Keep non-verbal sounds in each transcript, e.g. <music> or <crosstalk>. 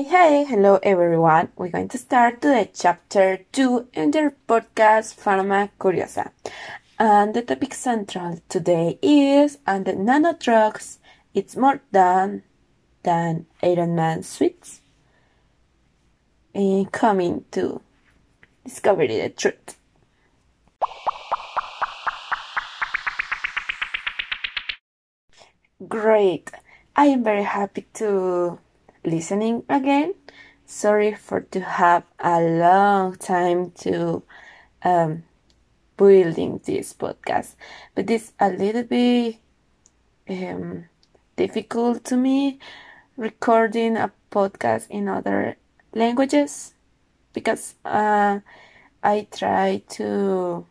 Hey, hey, hello everyone. We're going to start today chapter 2 in their podcast Pharma Curiosa. And the topic central today is and the nano drugs it's more than than Iron Man suits. And eh, coming to discover the truth. Great. I am very happy to listening again. Sorry for to have a long time to um, building this podcast, but it's a little bit um, difficult to me recording a podcast in other languages because uh, I try to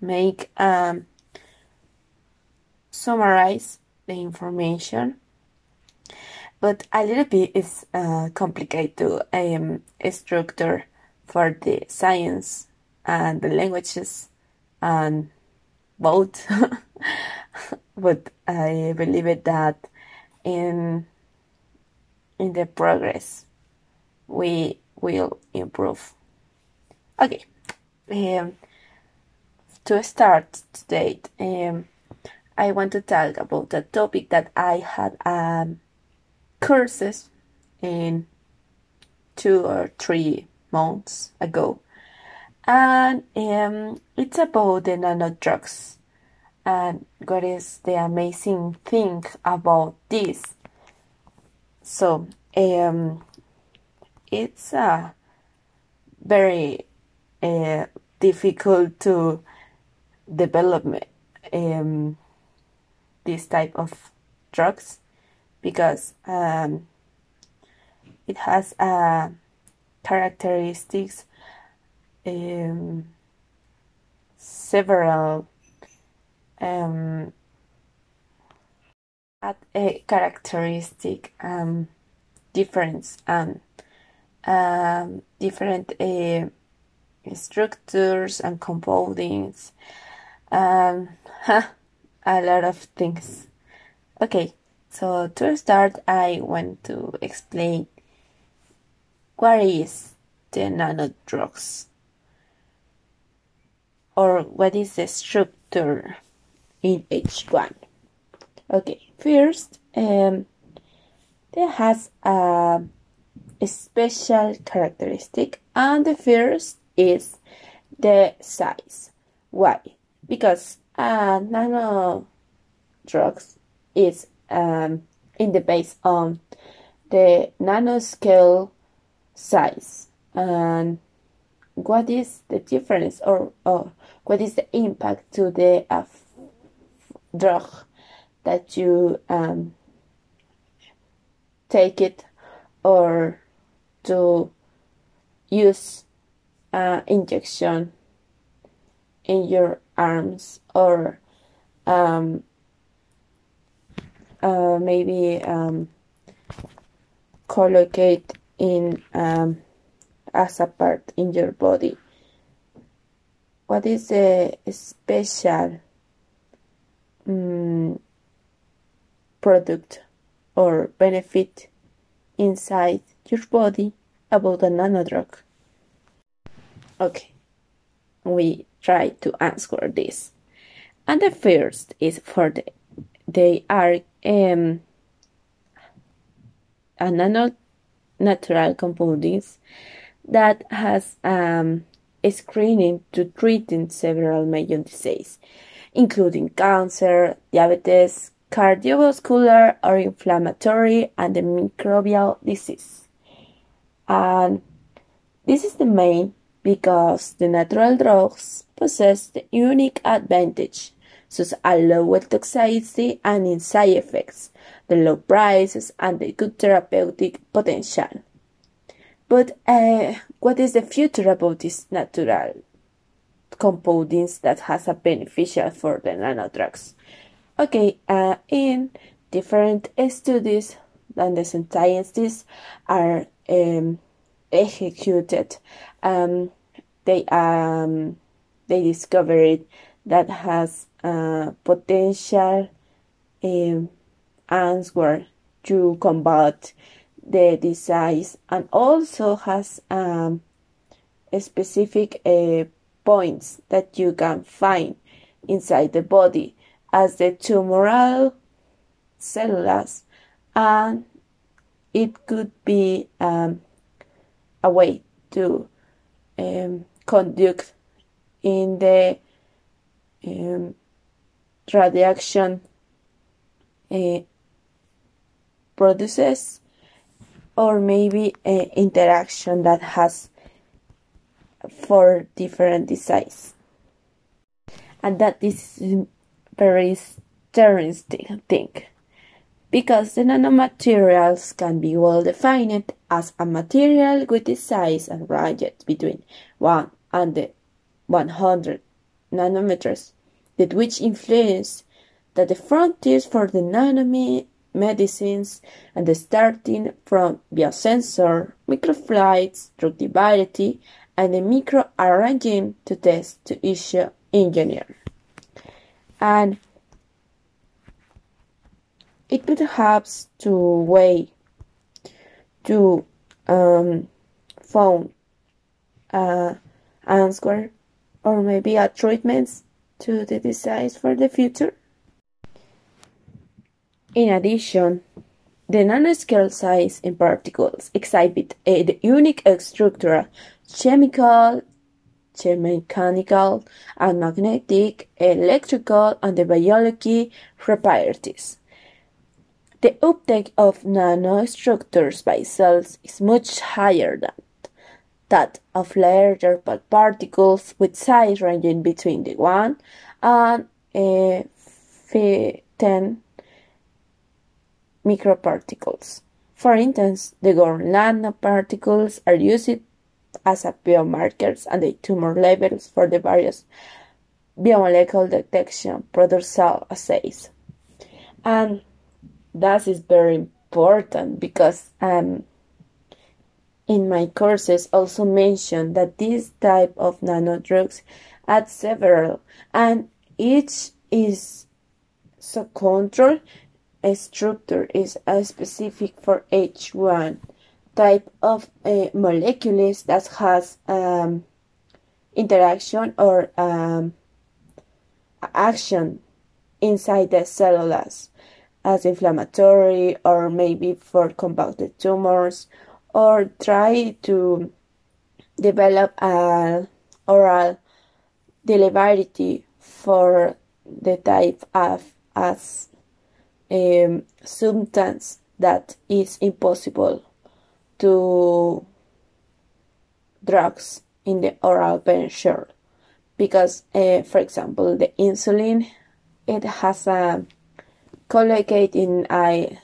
make um, summarize the information but a little bit is uh, complicated to um, structure for the science and the languages and both. <laughs> But I believe that in in the progress we will improve. Okay um, to start today um, I want to talk about a topic that I had um, courses in two or three months ago, and um, it's about the nano drugs. And what is the amazing thing about this? So, um, it's uh, very uh, difficult to develop um, this type of drugs because um, it has uh, characteristics um, several um, at a characteristic um, difference and um, different uh, structures and compoundings um, <laughs> a lot of things. Okay so to start, I want to explain what is the nanodrugs or what is the structure in each one. Okay, first, um, there has a, a special characteristic, and the first is the size. Why? Because uh, nano drugs is um, in the base on the nanoscale size. And what is the difference or, or what is the impact to the uh, drug that you um, take it or to use uh, injection in your arms or um, uh, maybe um, collocate in um, as a part in your body. What is a special um, product or benefit inside your body about a nanodrug? Okay, we try to answer this. And the first is for the they are um, a nano natural compounds that has um, a screening to treating several major diseases, including cancer, diabetes, cardiovascular or inflammatory, and the microbial disease. And this is the main because the natural drugs possess the unique advantage such as lower toxicity and side effects, the low prices, and the good therapeutic potential. But uh, what is the future about these natural compounds that has a beneficial for the nanodrugs? Okay, uh, in different studies and the scientists are um, executed, um, they um, they discovered that has potential um, answer to combat the disease and also has um, specific uh, points that you can find inside the body as the tumoral cells and it could be um, a way to um, conduct in the um, radiation uh, produces or maybe an interaction that has four different designs. And that is very interesting thing because the nanomaterials can be well defined as a material with the size and range between 1 and 100 nanometers, that which influence that the frontiers for the nanomedicines and the starting from biosensor, microfluidics, drug divinity, and the microarranging to test to issue engineer. And it would perhaps to way to um, found uh, answer or maybe a treatments to the disease for the future. In addition, the nanoscale size in particles exhibit a unique structural, chemical, mechanical, and magnetic, electrical, and the biology properties. The uptake of nanostructures by cells is much higher than that of larger particles with size ranging between the 1 and uh, 10 microparticles. For instance, the gold nanoparticles are used as a biomarkers and the tumor levels for the various biomolecular detection product cell assays. And that is very important because um, in my courses also mention that this type of nanodrugs add several and each is so control a structure is a specific for each one. Type of uh, molecules that has um, interaction or um, action inside the cellulose as inflammatory or maybe for compounded tumors or try to develop an oral delivery for the type of as a substance that is impossible to drugs in the oral pension because uh, for example the insulin it has a collocated in a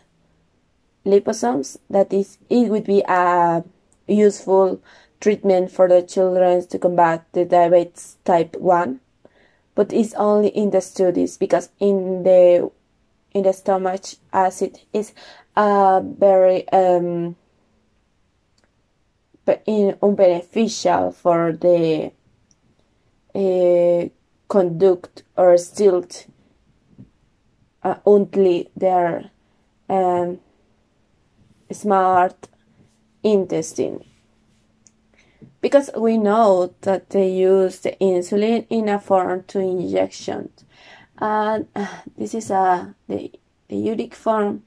liposomes that is it would be a useful treatment for the children to combat the diabetes type 1 but it's only in the studies because in the in the stomach acid is a very um in unbeneficial for the uh, conduct or stilt uh, only their um, smart intestine. Because we know that they use the insulin in a form to injection. And <sighs> this is a the, the unique form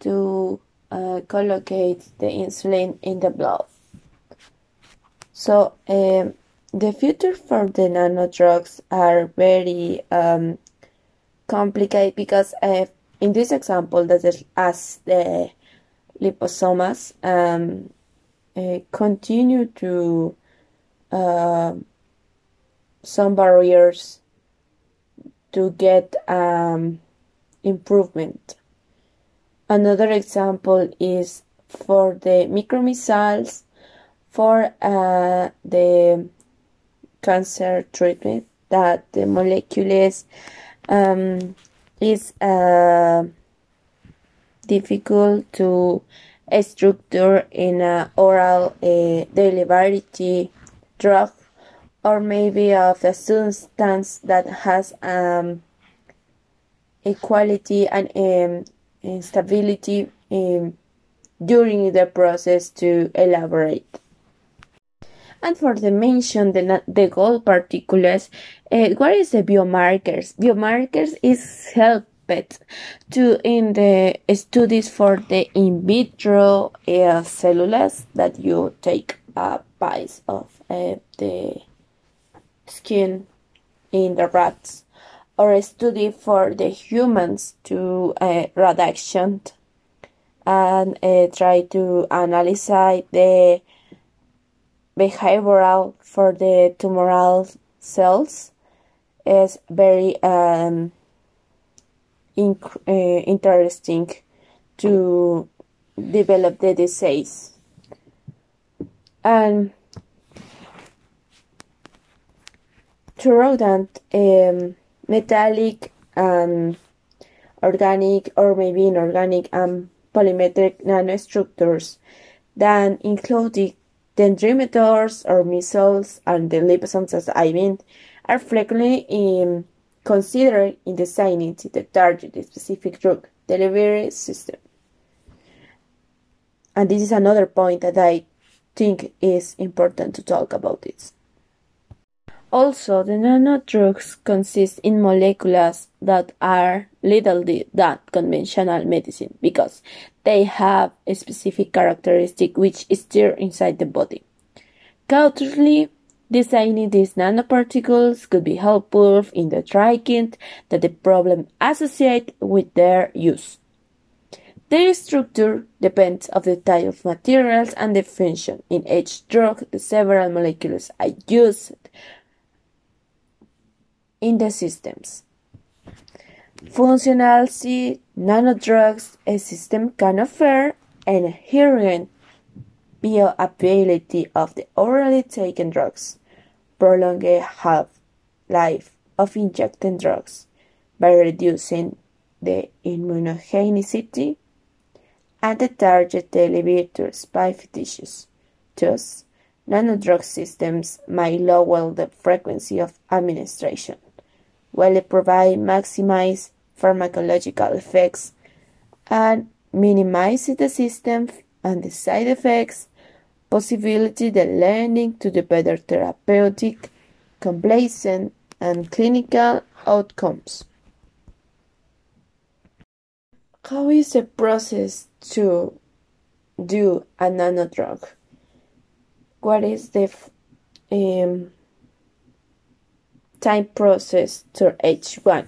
to uh, collocate the insulin in the blood. So um, the future for the nano drugs are very um, complicated because uh, in this example that is as the liposomes um, uh, continue to uh, some barriers to get um, improvement. Another example is for the micromissiles for uh, the cancer treatment that the molecules um, is uh, difficult to structure in an oral uh, delivery drug or maybe of a substance that has um, equality and um, stability um, during the process to elaborate. And for the mention the, the goal particulars, uh, what is the biomarkers? Biomarkers is helped to in the studies for the in vitro uh, cellulose that you take a bite of uh, the skin in the rats or a study for the humans to uh, reduction and uh, try to analyze the behavioral for the tumoral cells is very um, uh, interesting to develop the disease. And to rodent um, metallic and organic or maybe inorganic and polymeric nanostructures that include dendrimers or micelles and the liposomes as I mean are frequently um, considered in designing the target specific drug delivery system. And this is another point that I think is important to talk about it. Also, the nanodrugs consist in molecules that are little than conventional medicine because they have a specific characteristic which is there inside the body. Cautiously designing these nanoparticles could be helpful in the tracking that the problem associated with their use. Their structure depends on the type of materials and the function. In each drug, the several molecules are used in the systems. Functionality nanodrugs a system can offer an inherent bioavailability of the orally taken drugs, prolong a half-life of injected drugs by reducing the immunogenicity and the target delivery spike tissues. Thus, nanodrug systems may lower the frequency of administration while they provide maximize pharmacological effects and minimize the system and the side effects, possibility the learning to the better therapeutic, complacent, and clinical outcomes. How is the process to do a nanodrug? What is the um, time process to each one.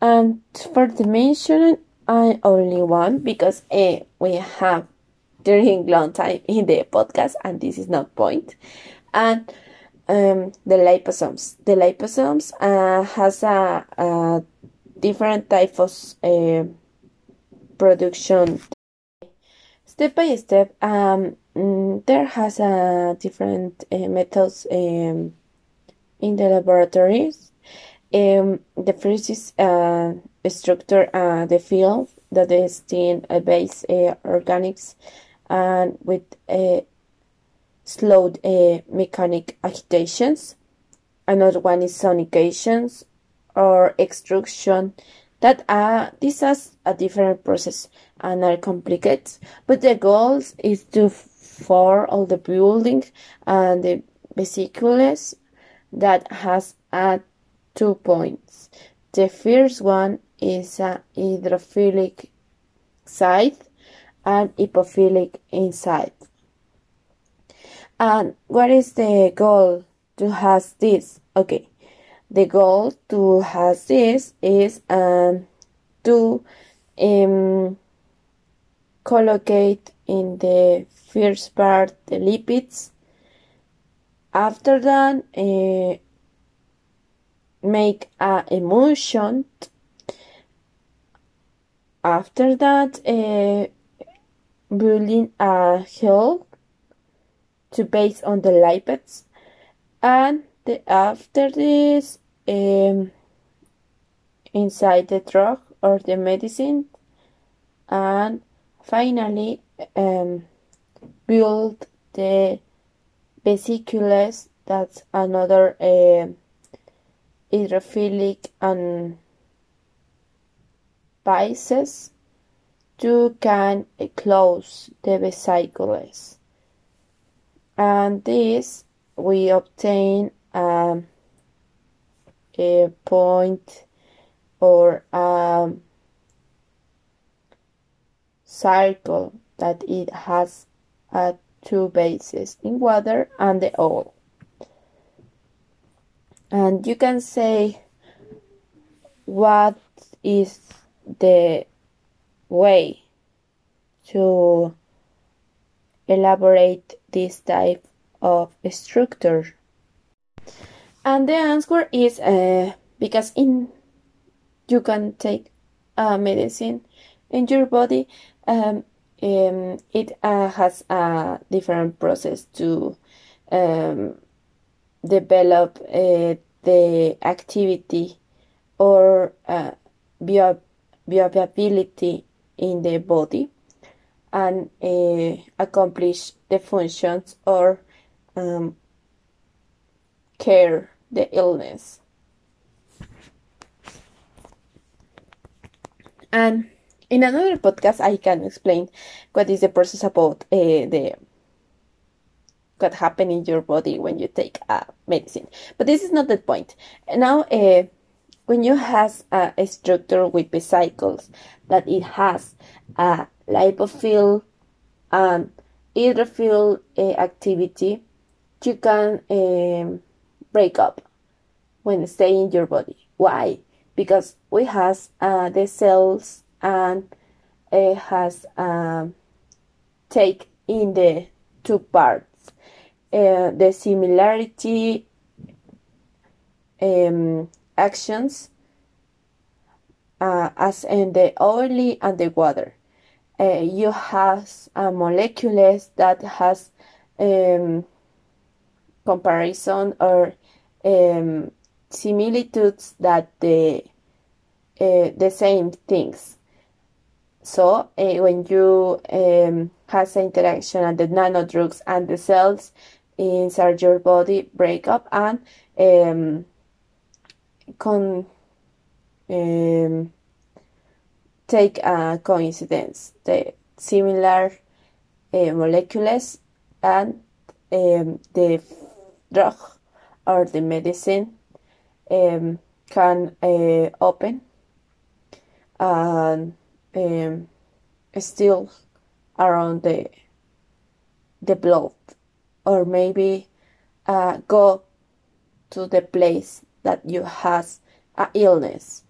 And for the mention, I only one because uh, we have during long time in the podcast, and this is not point. And um, the liposomes. The liposomes uh, has a, a, different type of uh, production. Step by step, um, mm, there has a different uh, methods um, in the laboratories. Um, the first is uh, structure uh, the field that is in a base uh, organics and with uh, slowed uh, mechanic agitations. Another one is sonications or extrusion that are this is a different process and are complicated but the goal is to for all the building and the vesicles that has at two points. The first one is a hydrophilic side and lipophilic inside. And what is the goal to have this? Okay, the goal to have this is um, to um, collocate in the first part the lipids after that, uh, make a emulsion. After that, uh, building a gel to base on the lipids, and the, after this, um, inside the drug or the medicine, and finally um, build the vesicles that's another uh, hydrophilic and Pisces to can close the vesicles. And this we obtain um, a point or a circle that it has uh, two bases in water and the oil. And you can say what is the way to elaborate this type of structure? And the answer is uh, because in you can take a medicine in your body. Um, um, it uh, has a different process to um, develop uh, the activity or uh, bio- viability in the body and uh, accomplish the functions or um, care the illness. And in another podcast, I can explain what is the process about uh, the what happen in your body when you take a medicine. But this is not the point. Now, uh, when you has a, a, structure with vesicles that it has a lipophil and hydrophil uh, activity, you can um, break up when stay in your body. Why? Because we has uh, the cells and it has um, take in the two parts uh, the similarity um, actions uh, as in the oil and the water. Uh, you have a molecules that has um, comparison or um, similitudes that the uh, the same things. So uh, when you um, has interaction and the nanodrugs and the cells inside your body break up and um, con um, take a coincidence the similar uh, molecules and um, the drug or the medicine um, can uh, open and um, still around the the blood or maybe uh, go to the place that you has a illness.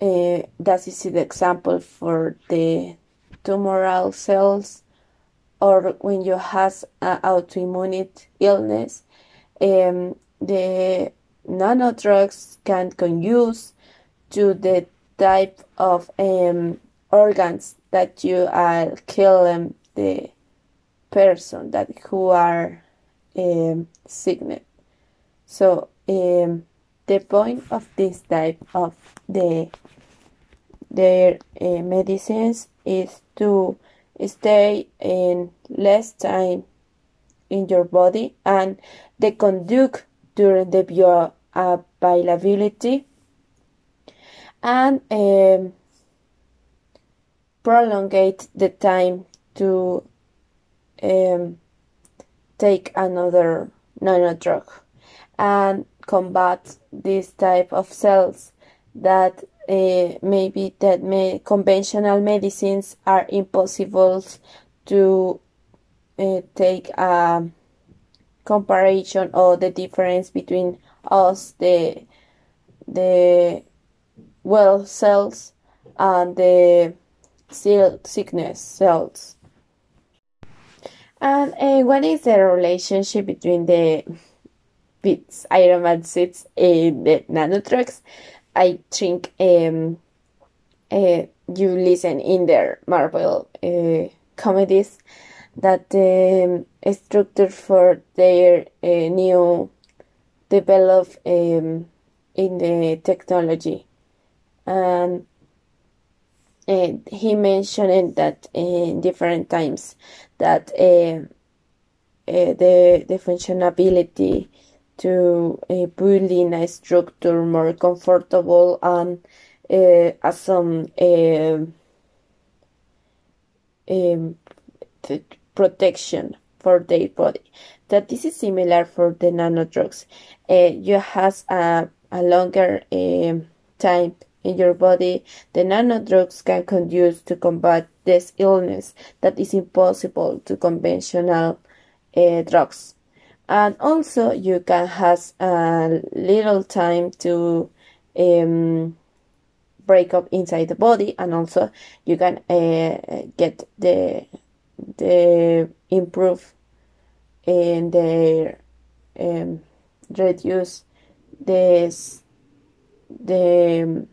Uh, that is the example for the tumoral cells or when you has an autoimmune illness. Um, the nanodrugs can, use to the type of um, organs that you are killing the person that who are um, sick. So um, the point of this type of the their uh, medicines is to stay in less time in your body and the conduct during the bioavailability and um, prolongate the time to um, take another nanodrug and combat this type of cells that uh, maybe that may, conventional medicines are impossible to uh, take a comparison or the difference between us the the well cells and the sickness cells. And uh, what is the relationship between the bits, Iron Man suits, and the nanodrugs? I think um, uh, you listen in their Marvel uh, comedies that the um, structure for their uh, new develop um, in the technology and uh, he mentioned that in different times that uh, uh, the the functionality to uh, build in a structure more comfortable and uh, as some um, protection for their body. That this is similar for the nanodrugs. Uh, you has a, a longer time in your body. The nanodrugs can conduce to combat this illness that is impossible to conventional uh, drugs. And also you can have a little time to um, break up inside the body. And also you can uh, get the the improve and the um, reduce this the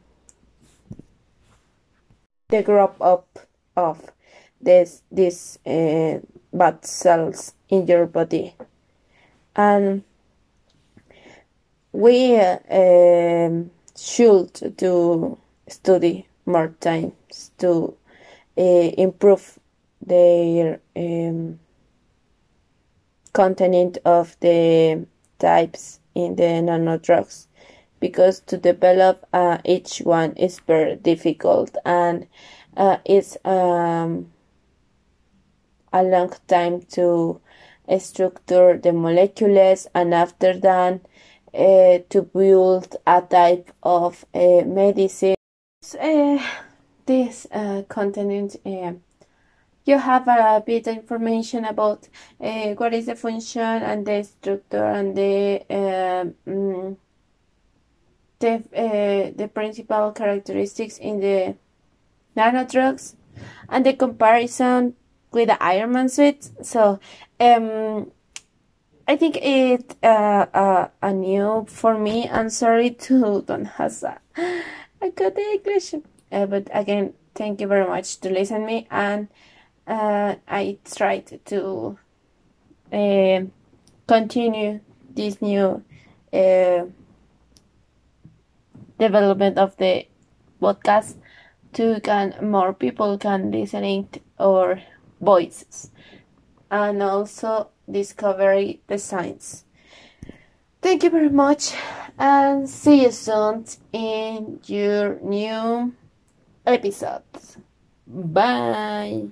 the growth up of this these uh, bad cells in your body and we uh, should do study more times to uh, improve their um, content of the types in the nano drugs because to develop uh, each one is very difficult and uh, it's um, a long time to structure the molecules and after that uh, to build a type of uh, medicine. Uh, this uh, content uh, you have a bit of information about uh, what is the function and the structure and the um, the uh, the principal characteristics in the nanodrugs and the comparison with the Ironman suit. So um, I think it uh, uh, a new for me. I'm sorry to don't have a, <laughs> good English, uh, but again, thank you very much to listen me and uh, I tried to uh, continue this new uh, development of the podcast to can more people can listening our voices and also discovery the science. Thank you very much and see you soon in your new episode. Bye.